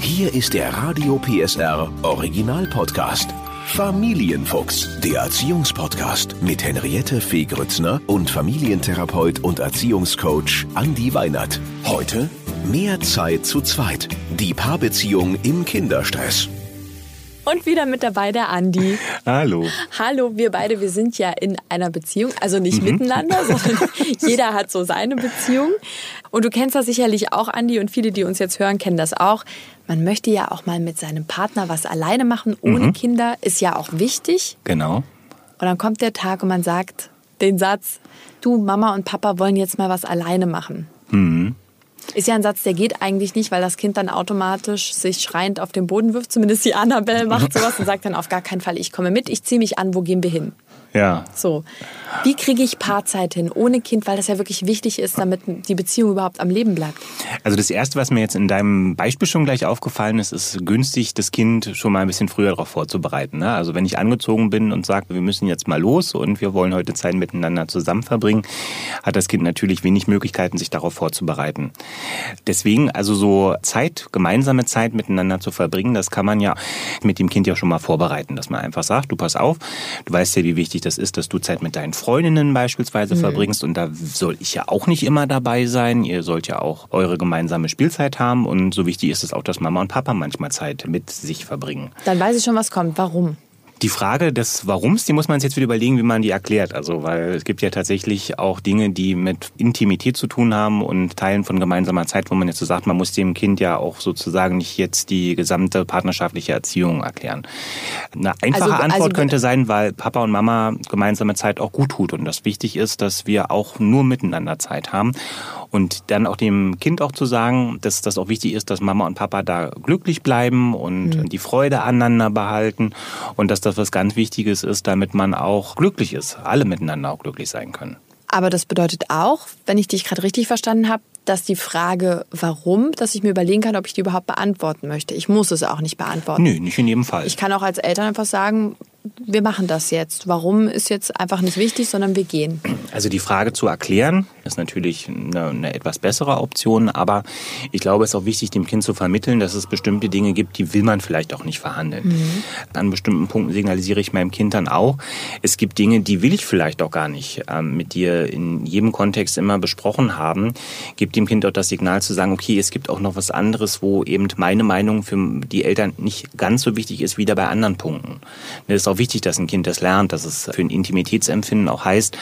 Hier ist der Radio PSR Original Podcast. Familienfuchs, der Erziehungspodcast mit Henriette Fee Grützner und Familientherapeut und Erziehungscoach Andi Weinert. Heute mehr Zeit zu zweit. Die Paarbeziehung im Kinderstress. Und wieder mit dabei der Andi. Hallo. Hallo, wir beide, wir sind ja in einer Beziehung, also nicht mhm. miteinander, sondern jeder hat so seine Beziehung. Und du kennst das sicherlich auch, Andi, und viele, die uns jetzt hören, kennen das auch. Man möchte ja auch mal mit seinem Partner was alleine machen, ohne mhm. Kinder, ist ja auch wichtig. Genau. Und dann kommt der Tag und man sagt den Satz, du, Mama und Papa wollen jetzt mal was alleine machen. Mhm. Ist ja ein Satz, der geht eigentlich nicht, weil das Kind dann automatisch sich schreiend auf den Boden wirft. Zumindest die Annabelle macht sowas und sagt dann auf gar keinen Fall, ich komme mit, ich ziehe mich an, wo gehen wir hin? Ja. So. Wie kriege ich Paarzeit hin ohne Kind, weil das ja wirklich wichtig ist, damit die Beziehung überhaupt am Leben bleibt? Also das Erste, was mir jetzt in deinem Beispiel schon gleich aufgefallen ist, ist günstig, das Kind schon mal ein bisschen früher darauf vorzubereiten. Ne? Also wenn ich angezogen bin und sage, wir müssen jetzt mal los und wir wollen heute Zeit miteinander zusammen verbringen, hat das Kind natürlich wenig Möglichkeiten, sich darauf vorzubereiten. Deswegen also so Zeit, gemeinsame Zeit miteinander zu verbringen, das kann man ja mit dem Kind ja schon mal vorbereiten, dass man einfach sagt, du pass auf, du weißt ja, wie wichtig das ist, dass du Zeit mit deinen Freundinnen beispielsweise mhm. verbringst und da soll ich ja auch nicht immer dabei sein. Ihr sollt ja auch eure gemeinsame Spielzeit haben und so wichtig ist es auch, dass Mama und Papa manchmal Zeit mit sich verbringen. Dann weiß ich schon, was kommt. Warum? Die Frage des Warums, die muss man sich jetzt wieder überlegen, wie man die erklärt. Also, weil es gibt ja tatsächlich auch Dinge, die mit Intimität zu tun haben und Teilen von gemeinsamer Zeit, wo man jetzt so sagt, man muss dem Kind ja auch sozusagen nicht jetzt die gesamte partnerschaftliche Erziehung erklären. Eine einfache also, Antwort also, könnte sein, weil Papa und Mama gemeinsame Zeit auch gut tut und das wichtig ist, dass wir auch nur miteinander Zeit haben und dann auch dem Kind auch zu sagen, dass das auch wichtig ist, dass Mama und Papa da glücklich bleiben und mhm. die Freude aneinander behalten und dass das was ganz Wichtiges ist, damit man auch glücklich ist, alle miteinander auch glücklich sein können. Aber das bedeutet auch, wenn ich dich gerade richtig verstanden habe, dass die Frage, warum, dass ich mir überlegen kann, ob ich die überhaupt beantworten möchte. Ich muss es auch nicht beantworten. Nö, nicht in jedem Fall. Ich kann auch als Eltern einfach sagen, wir machen das jetzt. Warum ist jetzt einfach nicht wichtig, sondern wir gehen. Also die Frage zu erklären ist natürlich eine, eine, etwas bessere Option, aber ich glaube, es ist auch wichtig, dem Kind zu vermitteln, dass es bestimmte Dinge gibt, die will man vielleicht auch nicht verhandeln. Mhm. An bestimmten Punkten signalisiere ich meinem Kind dann auch, es gibt Dinge, die will ich vielleicht auch gar nicht ähm, mit dir in jedem Kontext immer besprochen haben. Gibt dem Kind auch das Signal zu sagen, okay, es gibt auch noch was anderes, wo eben meine Meinung für die Eltern nicht ganz so wichtig ist wie da bei anderen Punkten. Das ist auch wichtig, dass ein Kind das lernt, dass es für ein Intimitätsempfinden auch heißt,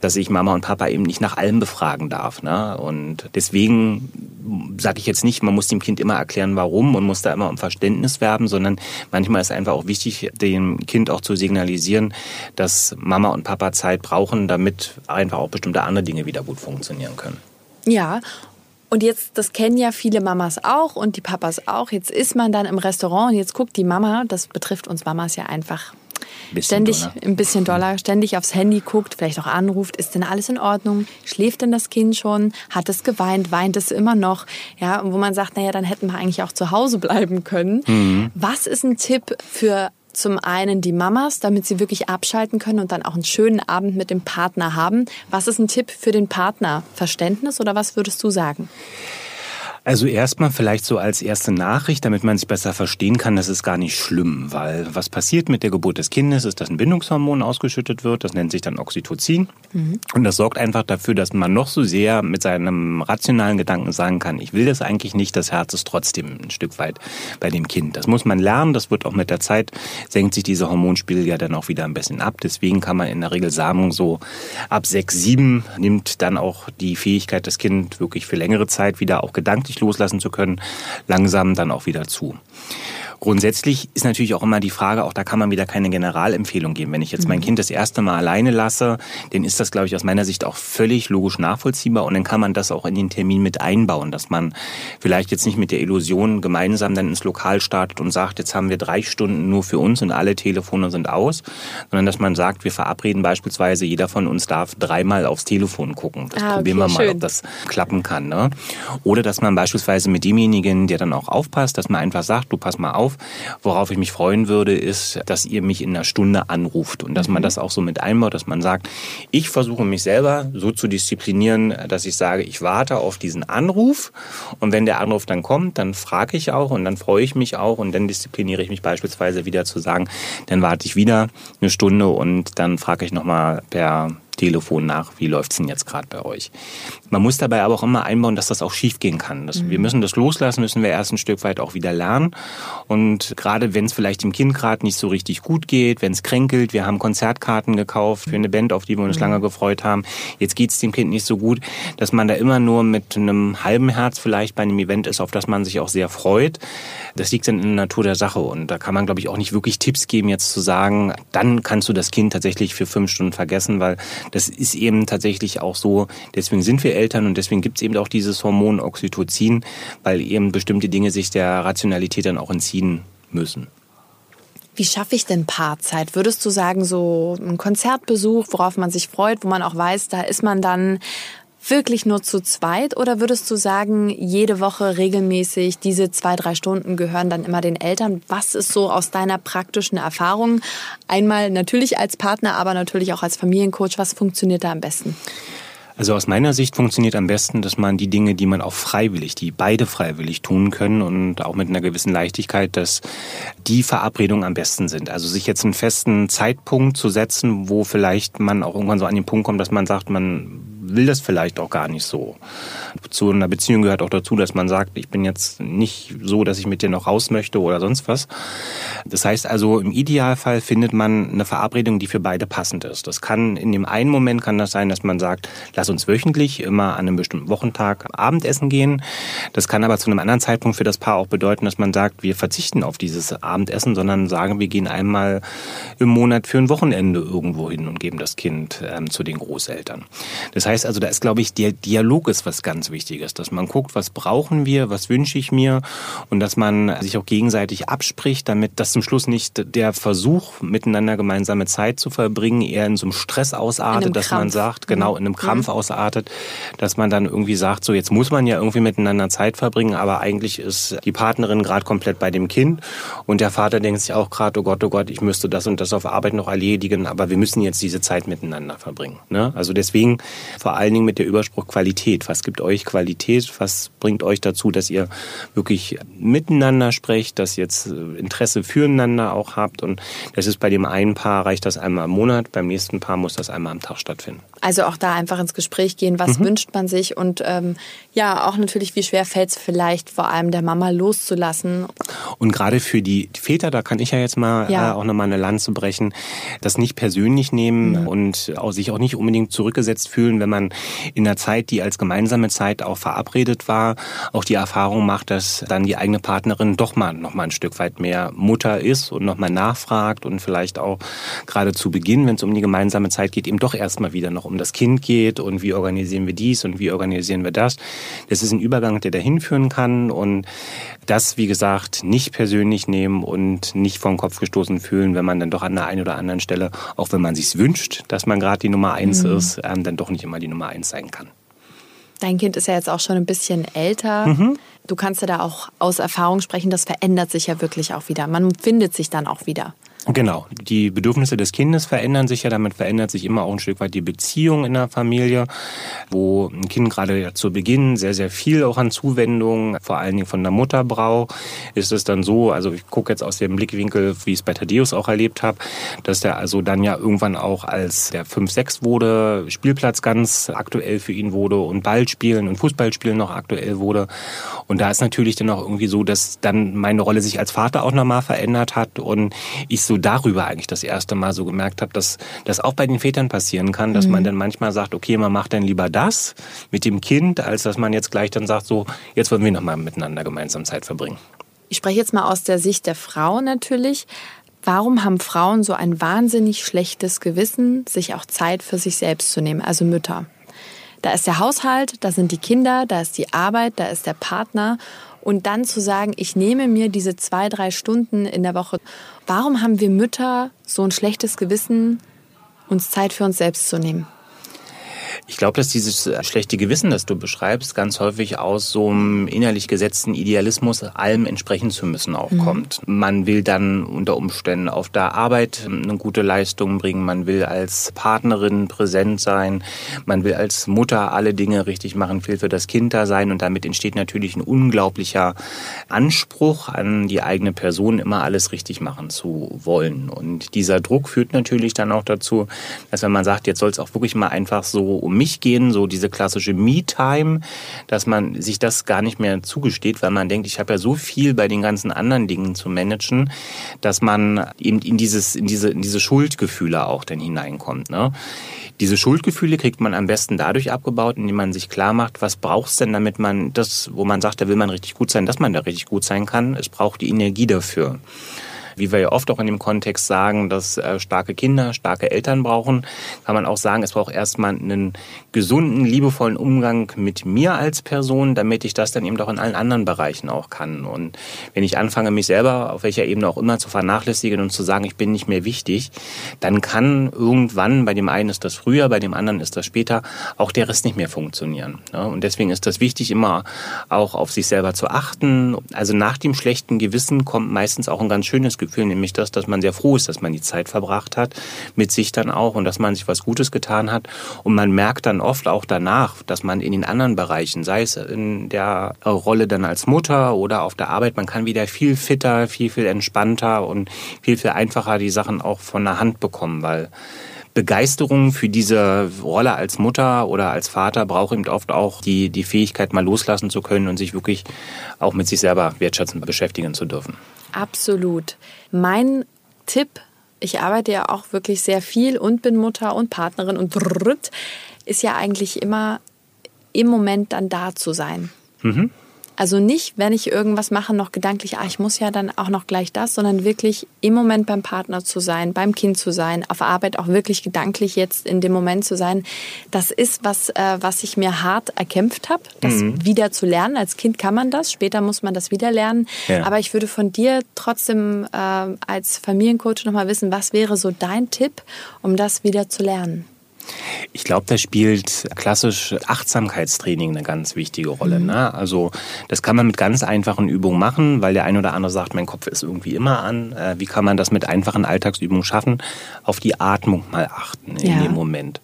dass ich Mama und Papa eben nicht nach allem befragen darf. Ne? Und deswegen sage ich jetzt nicht, man muss dem Kind immer erklären, warum und muss da immer um Verständnis werben, sondern manchmal ist einfach auch wichtig, dem Kind auch zu signalisieren, dass Mama und Papa Zeit brauchen, damit einfach auch bestimmte andere Dinge wieder gut funktionieren können. Ja, und jetzt, das kennen ja viele Mamas auch und die Papas auch. Jetzt ist man dann im Restaurant und jetzt guckt die Mama, das betrifft uns Mamas ja einfach ständig doller. ein bisschen doller, ständig aufs Handy guckt, vielleicht auch anruft, ist denn alles in Ordnung? Schläft denn das Kind schon? Hat es geweint? Weint es immer noch? Ja, und wo man sagt, naja, dann hätten wir eigentlich auch zu Hause bleiben können. Mhm. Was ist ein Tipp für zum einen die Mamas, damit sie wirklich abschalten können und dann auch einen schönen Abend mit dem Partner haben. Was ist ein Tipp für den Partner? Verständnis oder was würdest du sagen? Also erstmal vielleicht so als erste Nachricht, damit man sich besser verstehen kann, das ist gar nicht schlimm, weil was passiert mit der Geburt des Kindes ist, dass ein Bindungshormon ausgeschüttet wird, das nennt sich dann Oxytocin mhm. und das sorgt einfach dafür, dass man noch so sehr mit seinem rationalen Gedanken sagen kann, ich will das eigentlich nicht, das Herz ist trotzdem ein Stück weit bei dem Kind. Das muss man lernen, das wird auch mit der Zeit, senkt sich dieser Hormonspiegel ja dann auch wieder ein bisschen ab, deswegen kann man in der Regel sagen, so ab sechs, sieben nimmt dann auch die Fähigkeit, das Kind wirklich für längere Zeit wieder auch gedanklich richtig loslassen zu können, langsam dann auch wieder zu. Grundsätzlich ist natürlich auch immer die Frage, auch da kann man wieder keine Generalempfehlung geben. Wenn ich jetzt mein mhm. Kind das erste Mal alleine lasse, dann ist das, glaube ich, aus meiner Sicht auch völlig logisch nachvollziehbar und dann kann man das auch in den Termin mit einbauen, dass man vielleicht jetzt nicht mit der Illusion gemeinsam dann ins Lokal startet und sagt, jetzt haben wir drei Stunden nur für uns und alle Telefone sind aus, sondern dass man sagt, wir verabreden beispielsweise, jeder von uns darf dreimal aufs Telefon gucken. Das ah, probieren wir mal, schön. ob das klappen kann. Ne? Oder dass man beispielsweise mit demjenigen, der dann auch aufpasst, dass man einfach sagt, du pass mal auf, auf. Worauf ich mich freuen würde, ist, dass ihr mich in einer Stunde anruft und dass man mhm. das auch so mit einbaut, dass man sagt, ich versuche mich selber so zu disziplinieren, dass ich sage, ich warte auf diesen Anruf und wenn der Anruf dann kommt, dann frage ich auch und dann freue ich mich auch und dann diszipliniere ich mich beispielsweise wieder zu sagen, dann warte ich wieder eine Stunde und dann frage ich nochmal per Telefon nach, wie läuft es denn jetzt gerade bei euch. Man muss dabei aber auch immer einbauen, dass das auch schiefgehen kann. Das, mhm. Wir müssen das loslassen, müssen wir erst ein Stück weit auch wieder lernen. Und gerade wenn es vielleicht dem Kind gerade nicht so richtig gut geht, wenn es kränkelt, wir haben Konzertkarten gekauft für eine Band, auf die wir uns mhm. lange gefreut haben, jetzt geht es dem Kind nicht so gut, dass man da immer nur mit einem halben Herz vielleicht bei einem Event ist, auf das man sich auch sehr freut. Das liegt dann in der Natur der Sache und da kann man, glaube ich, auch nicht wirklich Tipps geben, jetzt zu sagen, dann kannst du das Kind tatsächlich für fünf Stunden vergessen, weil das ist eben tatsächlich auch so, deswegen sind wir Eltern und deswegen gibt es eben auch dieses Hormon Oxytocin, weil eben bestimmte Dinge sich der Rationalität dann auch entziehen müssen. Wie schaffe ich denn Paarzeit? Würdest du sagen, so ein Konzertbesuch, worauf man sich freut, wo man auch weiß, da ist man dann wirklich nur zu zweit oder würdest du sagen, jede Woche regelmäßig diese zwei, drei Stunden gehören dann immer den Eltern? Was ist so aus deiner praktischen Erfahrung? Einmal natürlich als Partner, aber natürlich auch als Familiencoach. Was funktioniert da am besten? Also aus meiner Sicht funktioniert am besten, dass man die Dinge, die man auch freiwillig, die beide freiwillig tun können und auch mit einer gewissen Leichtigkeit, dass die Verabredungen am besten sind. Also sich jetzt einen festen Zeitpunkt zu setzen, wo vielleicht man auch irgendwann so an den Punkt kommt, dass man sagt, man will das vielleicht auch gar nicht so. Zu einer Beziehung gehört auch dazu, dass man sagt, ich bin jetzt nicht so, dass ich mit dir noch raus möchte oder sonst was. Das heißt also, im Idealfall findet man eine Verabredung, die für beide passend ist. Das kann in dem einen Moment kann das sein, dass man sagt, lass uns wöchentlich immer an einem bestimmten Wochentag Abendessen gehen. Das kann aber zu einem anderen Zeitpunkt für das Paar auch bedeuten, dass man sagt, wir verzichten auf dieses Abendessen, sondern sagen, wir gehen einmal im Monat für ein Wochenende irgendwo hin und geben das Kind ähm, zu den Großeltern. Das heißt also, da ist, glaube ich, der Dialog ist was ganz Wichtiges, dass man guckt, was brauchen wir, was wünsche ich mir und dass man sich auch gegenseitig abspricht, damit das zum Schluss nicht der Versuch, miteinander gemeinsame Zeit zu verbringen, eher in so einem Stress ausartet, dass Krampf. man sagt, genau, in einem mhm. Krampf mhm. ausartet, dass man dann irgendwie sagt, so jetzt muss man ja irgendwie miteinander Zeit verbringen, aber eigentlich ist die Partnerin gerade komplett bei dem Kind und der Vater denkt sich auch gerade, oh Gott, oh Gott, ich müsste das und das auf Arbeit noch erledigen, aber wir müssen jetzt diese Zeit miteinander verbringen. Ne? Also deswegen vor allen Dingen mit der Überspruch Qualität. Was gibt euch Qualität? Was bringt euch dazu, dass ihr wirklich miteinander sprecht, dass ihr jetzt Interesse füreinander auch habt? Und das ist bei dem einen Paar reicht das einmal im Monat, beim nächsten Paar muss das einmal am Tag stattfinden. Also auch da einfach ins Gespräch gehen, was mhm. wünscht man sich und ähm, ja, auch natürlich, wie schwer fällt es vielleicht vor allem der Mama loszulassen. Und gerade für die Väter, da kann ich ja jetzt mal ja. Äh, auch nochmal eine Lanze brechen, das nicht persönlich nehmen mhm. und auch, sich auch nicht unbedingt zurückgesetzt fühlen, wenn man in der Zeit, die als gemeinsame Zeit auch verabredet war, auch die Erfahrung macht, dass dann die eigene Partnerin doch mal noch mal ein Stück weit mehr Mutter ist und noch mal nachfragt und vielleicht auch gerade zu Beginn, wenn es um die gemeinsame Zeit geht, eben doch erstmal wieder noch um das Kind geht und wie organisieren wir dies und wie organisieren wir das. Das ist ein Übergang, der dahin führen kann und das, wie gesagt, nicht persönlich nehmen und nicht vom Kopf gestoßen fühlen, wenn man dann doch an der einen oder anderen Stelle, auch wenn man sich wünscht, dass man gerade die Nummer eins mhm. ist, ähm, dann doch nicht immer die Nummer eins sein kann. Dein Kind ist ja jetzt auch schon ein bisschen älter. Mhm. Du kannst ja da auch aus Erfahrung sprechen, das verändert sich ja wirklich auch wieder. Man findet sich dann auch wieder. Genau. Die Bedürfnisse des Kindes verändern sich ja, damit verändert sich immer auch ein Stück weit die Beziehung in der Familie, wo ein Kind gerade zu Beginn sehr, sehr viel auch an Zuwendung, vor allen Dingen von der Mutter braucht, ist es dann so, also ich gucke jetzt aus dem Blickwinkel, wie ich es bei Thaddeus auch erlebt habe, dass der also dann ja irgendwann auch als der 5-6 wurde, Spielplatz ganz aktuell für ihn wurde und Ballspielen und Fußballspielen noch aktuell wurde. Und da ist natürlich dann auch irgendwie so, dass dann meine Rolle sich als Vater auch nochmal verändert hat und ich so so darüber eigentlich das erste Mal so gemerkt habe, dass das auch bei den Vätern passieren kann, dass mhm. man dann manchmal sagt, okay, man macht dann lieber das mit dem Kind, als dass man jetzt gleich dann sagt, so, jetzt wollen wir nochmal miteinander gemeinsam Zeit verbringen. Ich spreche jetzt mal aus der Sicht der Frau natürlich. Warum haben Frauen so ein wahnsinnig schlechtes Gewissen, sich auch Zeit für sich selbst zu nehmen, also Mütter? Da ist der Haushalt, da sind die Kinder, da ist die Arbeit, da ist der Partner. Und dann zu sagen, ich nehme mir diese zwei, drei Stunden in der Woche. Warum haben wir Mütter so ein schlechtes Gewissen, uns Zeit für uns selbst zu nehmen? Ich glaube, dass dieses schlechte Gewissen, das du beschreibst, ganz häufig aus so einem innerlich gesetzten Idealismus, allem entsprechen zu müssen, auch mhm. kommt. Man will dann unter Umständen auf der Arbeit eine gute Leistung bringen, man will als Partnerin präsent sein, man will als Mutter alle Dinge richtig machen, viel für das Kind da sein und damit entsteht natürlich ein unglaublicher Anspruch an die eigene Person, immer alles richtig machen zu wollen. Und dieser Druck führt natürlich dann auch dazu, dass wenn man sagt, jetzt soll es auch wirklich mal einfach so um mich gehen, so diese klassische Me-Time, dass man sich das gar nicht mehr zugesteht, weil man denkt, ich habe ja so viel bei den ganzen anderen Dingen zu managen, dass man eben in dieses, in diese, in diese Schuldgefühle auch dann hineinkommt. Ne? Diese Schuldgefühle kriegt man am besten dadurch abgebaut, indem man sich klar macht, was braucht es denn, damit man das, wo man sagt, da will man richtig gut sein, dass man da richtig gut sein kann. Es braucht die Energie dafür wie wir ja oft auch in dem Kontext sagen, dass äh, starke Kinder starke Eltern brauchen, kann man auch sagen, es braucht erstmal einen gesunden, liebevollen Umgang mit mir als Person, damit ich das dann eben doch in allen anderen Bereichen auch kann. Und wenn ich anfange, mich selber auf welcher Ebene auch immer zu vernachlässigen und zu sagen, ich bin nicht mehr wichtig, dann kann irgendwann, bei dem einen ist das früher, bei dem anderen ist das später, auch der Rest nicht mehr funktionieren. Und deswegen ist das wichtig, immer auch auf sich selber zu achten. Also nach dem schlechten Gewissen kommt meistens auch ein ganz schönes Gefühl, nämlich das, dass man sehr froh ist, dass man die Zeit verbracht hat, mit sich dann auch und dass man sich was Gutes getan hat. Und man merkt dann oft auch danach, dass man in den anderen Bereichen, sei es in der Rolle dann als Mutter oder auf der Arbeit, man kann wieder viel fitter, viel, viel entspannter und viel, viel einfacher die Sachen auch von der Hand bekommen, weil Begeisterung für diese Rolle als Mutter oder als Vater braucht eben oft auch die, die Fähigkeit, mal loslassen zu können und sich wirklich auch mit sich selber wertschätzend beschäftigen zu dürfen. Absolut. Mein Tipp, ich arbeite ja auch wirklich sehr viel und bin Mutter und Partnerin und ist ja eigentlich immer im Moment dann da zu sein. Mhm. Also nicht, wenn ich irgendwas mache, noch gedanklich, ah, ich muss ja dann auch noch gleich das, sondern wirklich im Moment beim Partner zu sein, beim Kind zu sein, auf Arbeit auch wirklich gedanklich jetzt in dem Moment zu sein. Das ist was, äh, was ich mir hart erkämpft habe, das mhm. wieder zu lernen. Als Kind kann man das, später muss man das wieder lernen. Ja. Aber ich würde von dir trotzdem äh, als Familiencoach nochmal wissen, was wäre so dein Tipp, um das wieder zu lernen? Ich glaube, da spielt klassisch Achtsamkeitstraining eine ganz wichtige Rolle. Mhm. Ne? Also das kann man mit ganz einfachen Übungen machen, weil der eine oder andere sagt, mein Kopf ist irgendwie immer an. Äh, wie kann man das mit einfachen Alltagsübungen schaffen? Auf die Atmung mal achten in ja. dem Moment.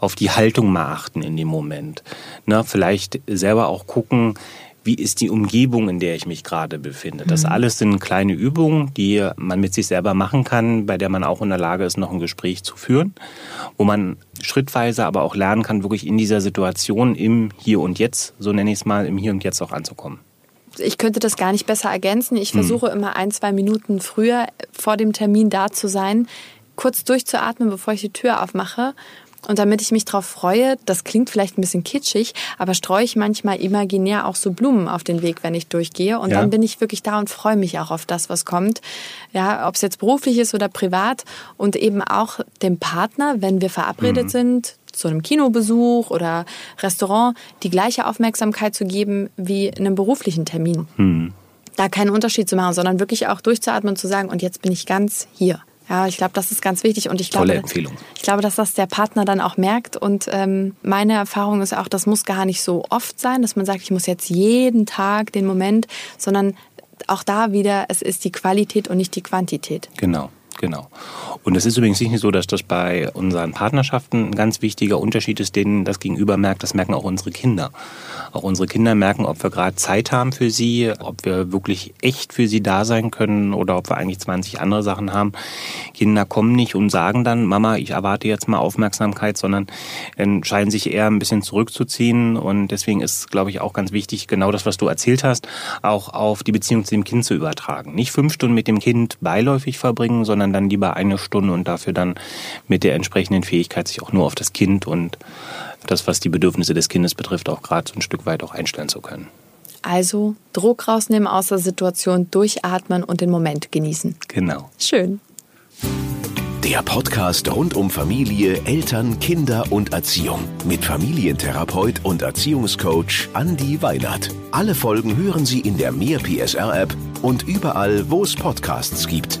Auf die Haltung mal achten in dem Moment. Ne? Vielleicht selber auch gucken, wie ist die Umgebung, in der ich mich gerade befinde. Das mhm. alles sind kleine Übungen, die man mit sich selber machen kann, bei der man auch in der Lage ist, noch ein Gespräch zu führen, wo man schrittweise aber auch lernen kann, wirklich in dieser Situation im Hier und Jetzt, so nenne ich es mal, im Hier und Jetzt auch anzukommen ich könnte das gar nicht besser ergänzen. Ich mhm. versuche immer ein, zwei Minuten früher vor dem Termin da zu sein, kurz durchzuatmen, bevor ich die Tür aufmache und damit ich mich darauf freue, das klingt vielleicht ein bisschen kitschig, aber streue ich manchmal imaginär auch so Blumen auf den Weg, wenn ich durchgehe. Und ja. dann bin ich wirklich da und freue mich auch auf das, was kommt. Ja, ob es jetzt beruflich ist oder privat. Und eben auch dem Partner, wenn wir verabredet mhm. sind, zu einem Kinobesuch oder Restaurant, die gleiche Aufmerksamkeit zu geben wie in einem beruflichen Termin. Mhm. Da keinen Unterschied zu machen, sondern wirklich auch durchzuatmen und zu sagen, und jetzt bin ich ganz hier. Ja, ich glaube, das ist ganz wichtig und ich glaube, Tolle Empfehlung. ich glaube, dass das der Partner dann auch merkt und ähm, meine Erfahrung ist auch, das muss gar nicht so oft sein, dass man sagt, ich muss jetzt jeden Tag den Moment, sondern auch da wieder, es ist die Qualität und nicht die Quantität. Genau. Genau. Und es ist übrigens nicht so, dass das bei unseren Partnerschaften ein ganz wichtiger Unterschied ist, denen das Gegenüber merkt. Das merken auch unsere Kinder. Auch unsere Kinder merken, ob wir gerade Zeit haben für sie, ob wir wirklich echt für sie da sein können oder ob wir eigentlich 20 andere Sachen haben. Kinder kommen nicht und sagen dann, Mama, ich erwarte jetzt mal Aufmerksamkeit, sondern entscheiden sich eher ein bisschen zurückzuziehen. Und deswegen ist, glaube ich, auch ganz wichtig, genau das, was du erzählt hast, auch auf die Beziehung zu dem Kind zu übertragen. Nicht fünf Stunden mit dem Kind beiläufig verbringen, sondern sondern dann lieber eine Stunde und dafür dann mit der entsprechenden Fähigkeit sich auch nur auf das Kind und das, was die Bedürfnisse des Kindes betrifft, auch gerade so ein Stück weit auch einstellen zu können. Also Druck rausnehmen aus der Situation, durchatmen und den Moment genießen. Genau. Schön. Der Podcast rund um Familie, Eltern, Kinder und Erziehung mit Familientherapeut und Erziehungscoach Andi Weinert. Alle Folgen hören Sie in der Mehr PSR App und überall, wo es Podcasts gibt.